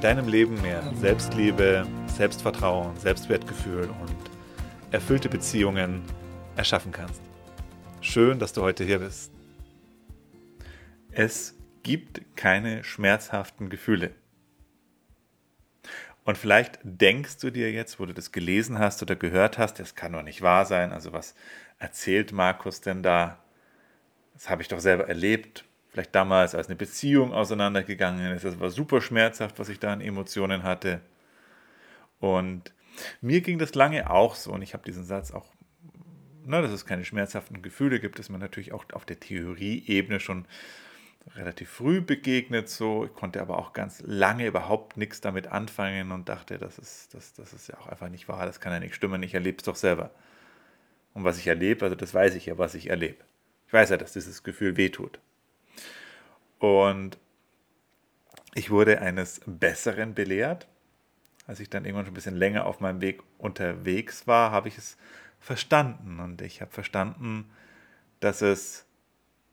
deinem Leben mehr Selbstliebe, Selbstvertrauen, Selbstwertgefühl und erfüllte Beziehungen erschaffen kannst. Schön, dass du heute hier bist. Es gibt keine schmerzhaften Gefühle. Und vielleicht denkst du dir jetzt, wo du das gelesen hast oder gehört hast, das kann doch nicht wahr sein. Also was erzählt Markus denn da? Das habe ich doch selber erlebt vielleicht damals als eine Beziehung auseinandergegangen ist. Das war super schmerzhaft, was ich da an Emotionen hatte. Und mir ging das lange auch so und ich habe diesen Satz auch, na, dass es keine schmerzhaften Gefühle gibt, ist mir natürlich auch auf der Theorieebene schon relativ früh begegnet. So, ich konnte aber auch ganz lange überhaupt nichts damit anfangen und dachte, das ist, das, das ist ja auch einfach nicht wahr, das kann ja nicht stimmen, ich erlebe es doch selber. Und was ich erlebe, also das weiß ich ja, was ich erlebe. Ich weiß ja, dass dieses Gefühl wehtut. Und ich wurde eines Besseren belehrt. Als ich dann irgendwann schon ein bisschen länger auf meinem Weg unterwegs war, habe ich es verstanden. Und ich habe verstanden, dass es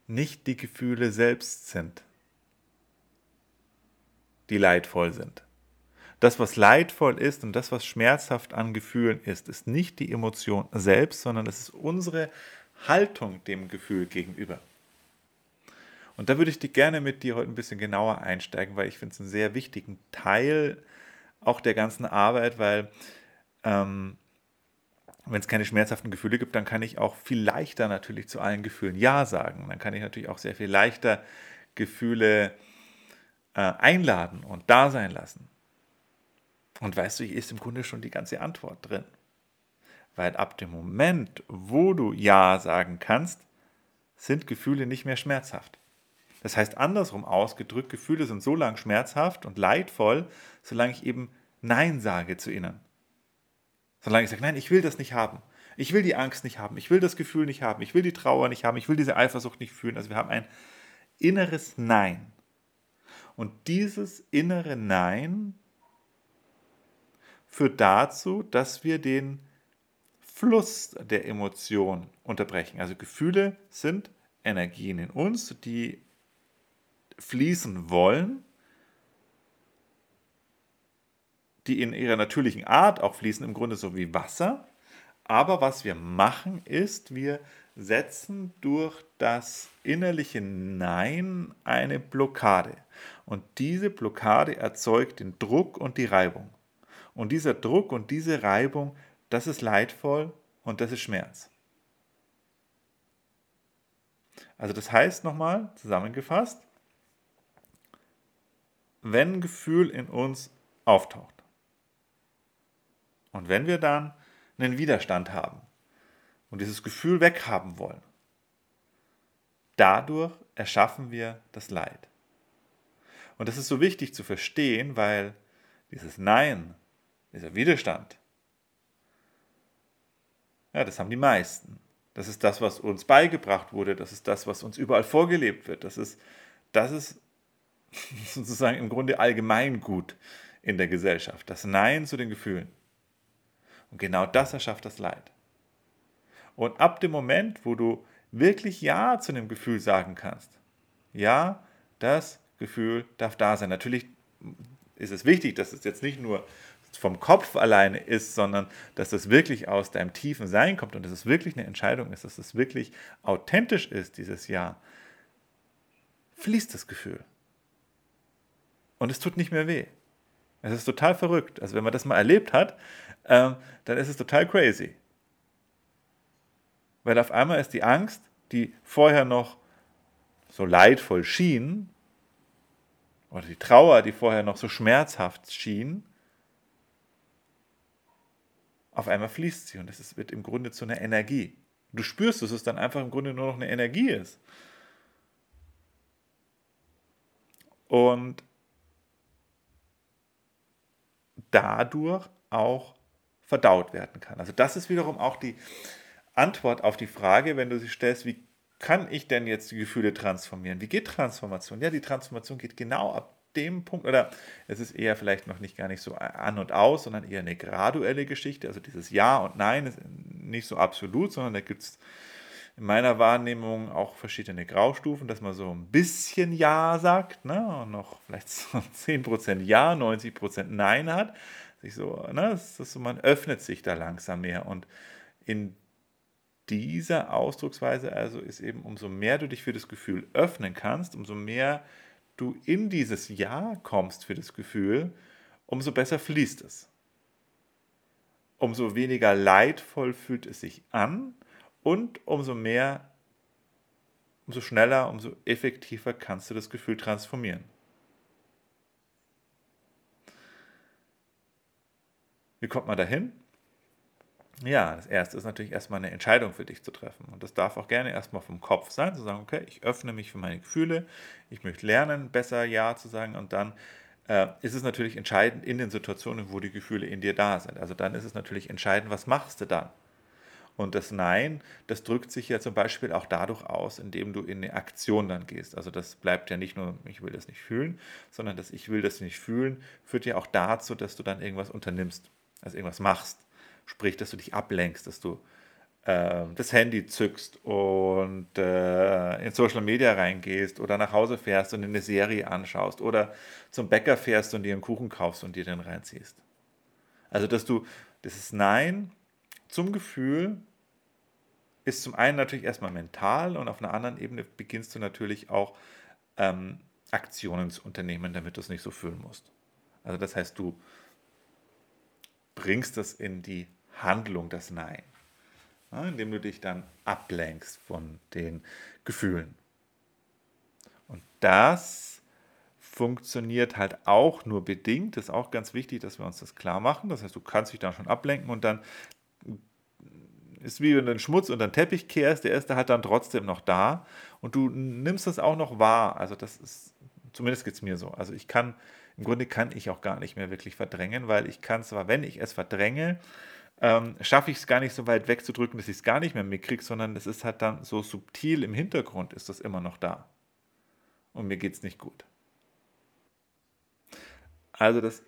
nicht die Gefühle selbst sind, die leidvoll sind. Das, was leidvoll ist und das, was schmerzhaft an Gefühlen ist, ist nicht die Emotion selbst, sondern es ist unsere Haltung dem Gefühl gegenüber. Und da würde ich gerne mit dir heute ein bisschen genauer einsteigen, weil ich finde es einen sehr wichtigen Teil auch der ganzen Arbeit, weil ähm, wenn es keine schmerzhaften Gefühle gibt, dann kann ich auch viel leichter natürlich zu allen Gefühlen Ja sagen. Dann kann ich natürlich auch sehr viel leichter Gefühle äh, einladen und da sein lassen. Und weißt du, hier ist im Grunde schon die ganze Antwort drin. Weil ab dem Moment, wo du Ja sagen kannst, sind Gefühle nicht mehr schmerzhaft. Das heißt, andersrum ausgedrückt, Gefühle sind so lang schmerzhaft und leidvoll, solange ich eben Nein sage zu ihnen. Solange ich sage, nein, ich will das nicht haben. Ich will die Angst nicht haben. Ich will das Gefühl nicht haben. Ich will die Trauer nicht haben. Ich will diese Eifersucht nicht fühlen. Also wir haben ein inneres Nein. Und dieses innere Nein führt dazu, dass wir den Fluss der Emotion unterbrechen. Also Gefühle sind Energien in uns, die fließen wollen, die in ihrer natürlichen Art auch fließen, im Grunde so wie Wasser. Aber was wir machen ist, wir setzen durch das innerliche Nein eine Blockade. Und diese Blockade erzeugt den Druck und die Reibung. Und dieser Druck und diese Reibung, das ist leidvoll und das ist Schmerz. Also das heißt nochmal zusammengefasst, wenn ein Gefühl in uns auftaucht. Und wenn wir dann einen Widerstand haben und dieses Gefühl weghaben wollen, dadurch erschaffen wir das Leid. Und das ist so wichtig zu verstehen, weil dieses Nein, dieser Widerstand, ja, das haben die meisten. Das ist das, was uns beigebracht wurde. Das ist das, was uns überall vorgelebt wird. Das ist, das ist sozusagen im Grunde allgemeingut in der Gesellschaft. Das Nein zu den Gefühlen. Und genau das erschafft das Leid. Und ab dem Moment, wo du wirklich Ja zu dem Gefühl sagen kannst, ja, das Gefühl darf da sein. Natürlich ist es wichtig, dass es jetzt nicht nur vom Kopf alleine ist, sondern dass es wirklich aus deinem tiefen Sein kommt und dass es wirklich eine Entscheidung ist, dass es wirklich authentisch ist, dieses Ja, fließt das Gefühl und es tut nicht mehr weh. Es ist total verrückt. Also wenn man das mal erlebt hat, ähm, dann ist es total crazy. Weil auf einmal ist die Angst, die vorher noch so leidvoll schien, oder die Trauer, die vorher noch so schmerzhaft schien, auf einmal fließt sie und es wird im Grunde zu einer Energie. Du spürst, dass es dann einfach im Grunde nur noch eine Energie ist. Und dadurch auch verdaut werden kann. Also das ist wiederum auch die Antwort auf die Frage, wenn du sie stellst, wie kann ich denn jetzt die Gefühle transformieren? Wie geht Transformation? Ja, die Transformation geht genau ab dem Punkt, oder es ist eher vielleicht noch nicht gar nicht so an und aus, sondern eher eine graduelle Geschichte. Also dieses Ja und Nein ist nicht so absolut, sondern da gibt es in meiner Wahrnehmung auch verschiedene Graustufen, dass man so ein bisschen Ja sagt ne, und noch vielleicht so 10% Ja, 90% Nein hat. Sich so, ne, das so, man öffnet sich da langsam mehr und in dieser Ausdrucksweise also ist eben, umso mehr du dich für das Gefühl öffnen kannst, umso mehr du in dieses Ja kommst für das Gefühl, umso besser fließt es. Umso weniger leidvoll fühlt es sich an und umso mehr, umso schneller, umso effektiver kannst du das Gefühl transformieren. Wie kommt man dahin? Ja, das erste ist natürlich erstmal eine Entscheidung für dich zu treffen. Und das darf auch gerne erstmal vom Kopf sein, zu sagen, okay, ich öffne mich für meine Gefühle, ich möchte lernen, besser Ja zu sagen. Und dann äh, ist es natürlich entscheidend in den Situationen, wo die Gefühle in dir da sind. Also dann ist es natürlich entscheidend, was machst du dann? Und das Nein, das drückt sich ja zum Beispiel auch dadurch aus, indem du in eine Aktion dann gehst. Also das bleibt ja nicht nur, ich will das nicht fühlen, sondern das Ich will das nicht fühlen, führt ja auch dazu, dass du dann irgendwas unternimmst, also irgendwas machst. Sprich, dass du dich ablenkst, dass du äh, das Handy zückst und äh, in Social Media reingehst oder nach Hause fährst und eine Serie anschaust oder zum Bäcker fährst und dir einen Kuchen kaufst und dir den reinziehst. Also, dass du dieses Nein zum Gefühl ist zum einen natürlich erstmal mental und auf einer anderen Ebene beginnst du natürlich auch ähm, Aktionen zu unternehmen, damit du es nicht so fühlen musst. Also das heißt, du bringst das in die Handlung das Nein, ja, indem du dich dann ablenkst von den Gefühlen. Und das funktioniert halt auch nur bedingt. Das ist auch ganz wichtig, dass wir uns das klar machen. Das heißt, du kannst dich dann schon ablenken und dann ist wie wenn du den Schmutz unter den Teppich kehrst, der ist halt dann trotzdem noch da und du nimmst das auch noch wahr. Also das ist, zumindest geht es mir so. Also ich kann, im Grunde kann ich auch gar nicht mehr wirklich verdrängen, weil ich kann zwar, wenn ich es verdränge, ähm, schaffe ich es gar nicht so weit wegzudrücken, dass ich es gar nicht mehr mitkriege, sondern es ist halt dann so subtil im Hintergrund ist das immer noch da. Und mir geht es nicht gut. Also das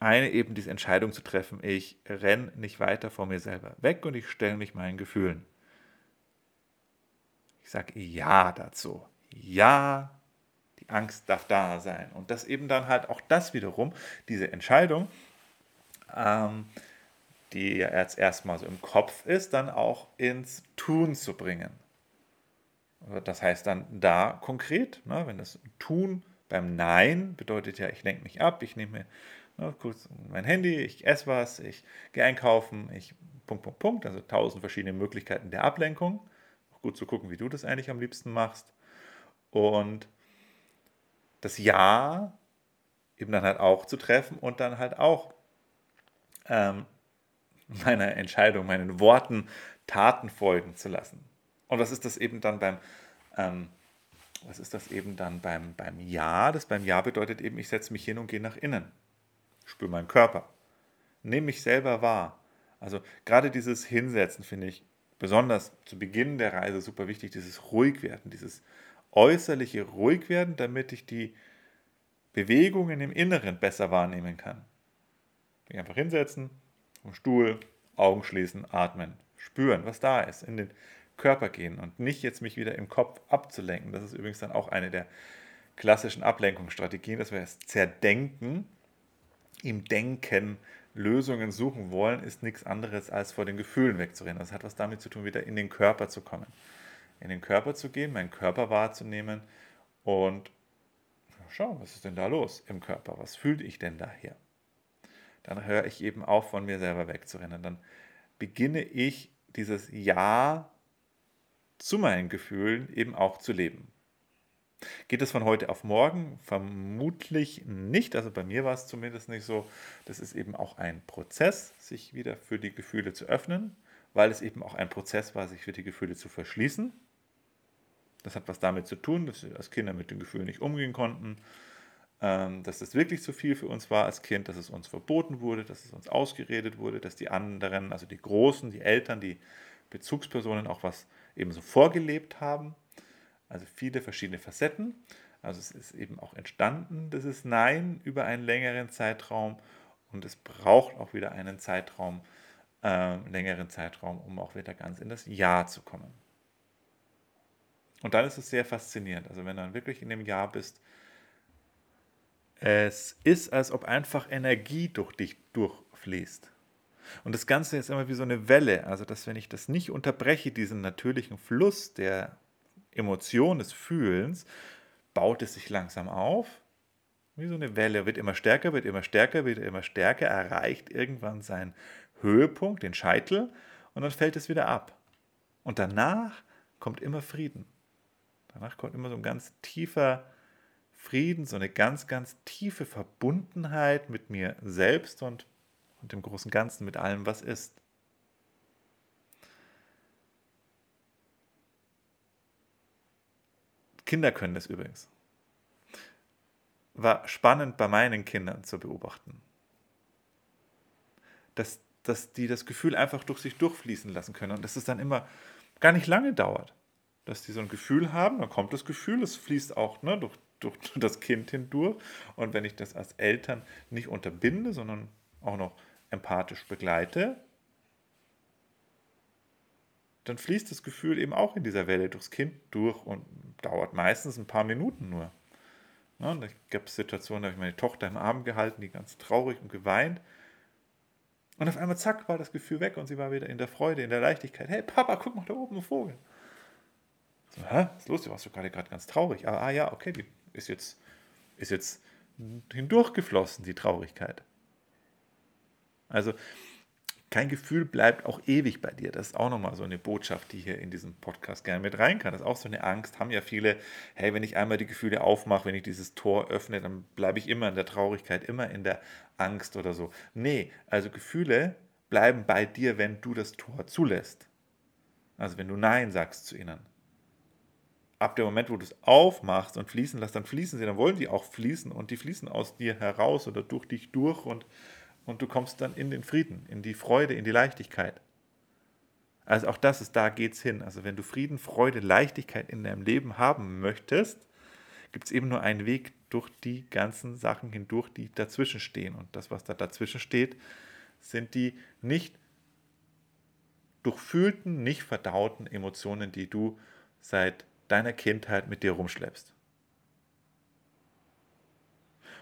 eine eben diese Entscheidung zu treffen, ich renne nicht weiter vor mir selber weg und ich stelle mich meinen Gefühlen. Ich sage Ja dazu. Ja, die Angst darf da sein. Und das eben dann halt auch das wiederum, diese Entscheidung, ähm, die ja jetzt erstmal so im Kopf ist, dann auch ins Tun zu bringen. Das heißt dann da konkret, ne, wenn das Tun beim Nein bedeutet ja, ich lenke mich ab, ich nehme ne, kurz mein Handy, ich esse was, ich gehe einkaufen, ich Punkt, Punkt, Punkt, also tausend verschiedene Möglichkeiten der Ablenkung. Auch gut zu gucken, wie du das eigentlich am liebsten machst. Und das Ja eben dann halt auch zu treffen und dann halt auch ähm, meiner Entscheidung, meinen Worten Taten folgen zu lassen. Und was ist das eben dann beim, ähm, was ist das eben dann beim, beim Ja? Das beim Ja bedeutet eben, ich setze mich hin und gehe nach innen. Spüre meinen Körper. Nehme mich selber wahr. Also gerade dieses Hinsetzen finde ich besonders zu Beginn der Reise super wichtig, dieses Ruhigwerden, dieses äußerliche Ruhigwerden, damit ich die Bewegungen im Inneren besser wahrnehmen kann. Ich einfach hinsetzen, vom Stuhl, Augen schließen, atmen, spüren, was da ist, in den Körper gehen und nicht jetzt mich wieder im Kopf abzulenken. Das ist übrigens dann auch eine der klassischen Ablenkungsstrategien, dass wir es zerdenken, im Denken Lösungen suchen wollen, ist nichts anderes als vor den Gefühlen wegzurennen. Das hat was damit zu tun, wieder in den Körper zu kommen. In den Körper zu gehen, meinen Körper wahrzunehmen und schauen, was ist denn da los im Körper? Was fühle ich denn da hier? dann höre ich eben auf, von mir selber wegzurennen. Dann beginne ich dieses Ja zu meinen Gefühlen eben auch zu leben. Geht es von heute auf morgen? Vermutlich nicht. Also bei mir war es zumindest nicht so. Das ist eben auch ein Prozess, sich wieder für die Gefühle zu öffnen, weil es eben auch ein Prozess war, sich für die Gefühle zu verschließen. Das hat was damit zu tun, dass wir als Kinder mit den Gefühlen nicht umgehen konnten ähm, dass es wirklich zu viel für uns war als Kind, dass es uns verboten wurde, dass es uns ausgeredet wurde, dass die anderen, also die Großen, die Eltern, die Bezugspersonen auch was eben so vorgelebt haben. Also viele verschiedene Facetten. Also es ist eben auch entstanden, dieses Nein über einen längeren Zeitraum und es braucht auch wieder einen Zeitraum, äh, längeren Zeitraum, um auch wieder ganz in das Ja zu kommen. Und dann ist es sehr faszinierend. Also wenn du dann wirklich in dem Ja bist, es ist, als ob einfach Energie durch dich durchfließt. Und das Ganze ist immer wie so eine Welle. Also, dass wenn ich das nicht unterbreche, diesen natürlichen Fluss der Emotion, des Fühlens, baut es sich langsam auf. Wie so eine Welle, wird immer stärker, wird immer stärker, wird immer stärker, erreicht irgendwann seinen Höhepunkt, den Scheitel, und dann fällt es wieder ab. Und danach kommt immer Frieden. Danach kommt immer so ein ganz tiefer Frieden, so eine ganz, ganz tiefe Verbundenheit mit mir selbst und, und dem großen Ganzen, mit allem, was ist. Kinder können das übrigens. War spannend bei meinen Kindern zu beobachten. Dass, dass die das Gefühl einfach durch sich durchfließen lassen können und dass es dann immer gar nicht lange dauert. Dass die so ein Gefühl haben, dann kommt das Gefühl, es fließt auch ne, durch durch das Kind hindurch. Und wenn ich das als Eltern nicht unterbinde, sondern auch noch empathisch begleite, dann fließt das Gefühl eben auch in dieser Welle durchs Kind durch und dauert meistens ein paar Minuten nur. Ja, da gab es Situationen, da habe ich meine Tochter im Arm gehalten, die ganz traurig und geweint. Und auf einmal, zack, war das Gefühl weg und sie war wieder in der Freude, in der Leichtigkeit. Hey, Papa, guck mal da oben, ein Vogel. So, hä? Was ist los? Du warst doch gerade ganz traurig. Ah, ah ja, okay, die ist jetzt, ist jetzt hindurchgeflossen, die Traurigkeit. Also kein Gefühl bleibt auch ewig bei dir. Das ist auch nochmal so eine Botschaft, die hier in diesem Podcast gerne mit rein kann. Das ist auch so eine Angst, haben ja viele, hey, wenn ich einmal die Gefühle aufmache, wenn ich dieses Tor öffne, dann bleibe ich immer in der Traurigkeit, immer in der Angst oder so. Nee, also Gefühle bleiben bei dir, wenn du das Tor zulässt. Also wenn du Nein sagst zu ihnen ab dem Moment, wo du es aufmachst und fließen lässt, dann fließen sie, dann wollen die auch fließen und die fließen aus dir heraus oder durch dich durch und, und du kommst dann in den Frieden, in die Freude, in die Leichtigkeit. Also auch das ist, da geht's hin. Also wenn du Frieden, Freude, Leichtigkeit in deinem Leben haben möchtest, gibt es eben nur einen Weg durch die ganzen Sachen hindurch, die dazwischen stehen. Und das, was da dazwischen steht, sind die nicht durchfühlten, nicht verdauten Emotionen, die du seit deiner Kindheit mit dir rumschleppst.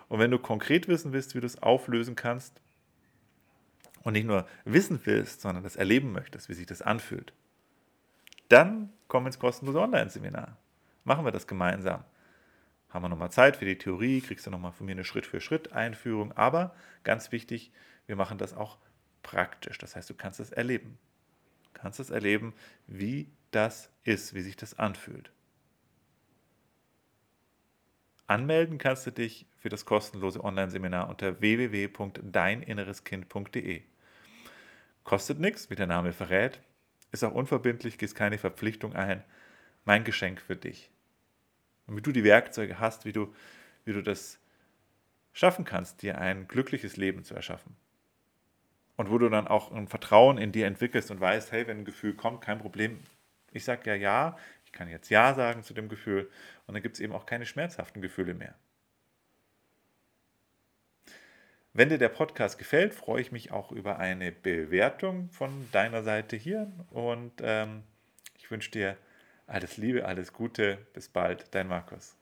Und wenn du konkret wissen willst, wie du es auflösen kannst und nicht nur wissen willst, sondern das erleben möchtest, wie sich das anfühlt, dann komm ins kostenlose Online-Seminar. Machen wir das gemeinsam. Haben wir nochmal Zeit für die Theorie, kriegst du nochmal von mir eine Schritt-für-Schritt-Einführung. Aber ganz wichtig, wir machen das auch praktisch. Das heißt, du kannst es erleben. Du kannst es erleben, wie das ist, wie sich das anfühlt. Anmelden kannst du dich für das kostenlose Online-Seminar unter www.deininnereskind.de. Kostet nichts, wie der Name verrät, ist auch unverbindlich, gehst keine Verpflichtung ein. Mein Geschenk für dich. Und wie du die Werkzeuge hast, wie du, wie du das schaffen kannst, dir ein glückliches Leben zu erschaffen. Und wo du dann auch ein Vertrauen in dir entwickelst und weißt, hey, wenn ein Gefühl kommt, kein Problem. Ich sage ja ja, kann jetzt Ja sagen zu dem Gefühl und dann gibt es eben auch keine schmerzhaften Gefühle mehr. Wenn dir der Podcast gefällt, freue ich mich auch über eine Bewertung von deiner Seite hier und ähm, ich wünsche dir alles Liebe, alles Gute, bis bald, dein Markus.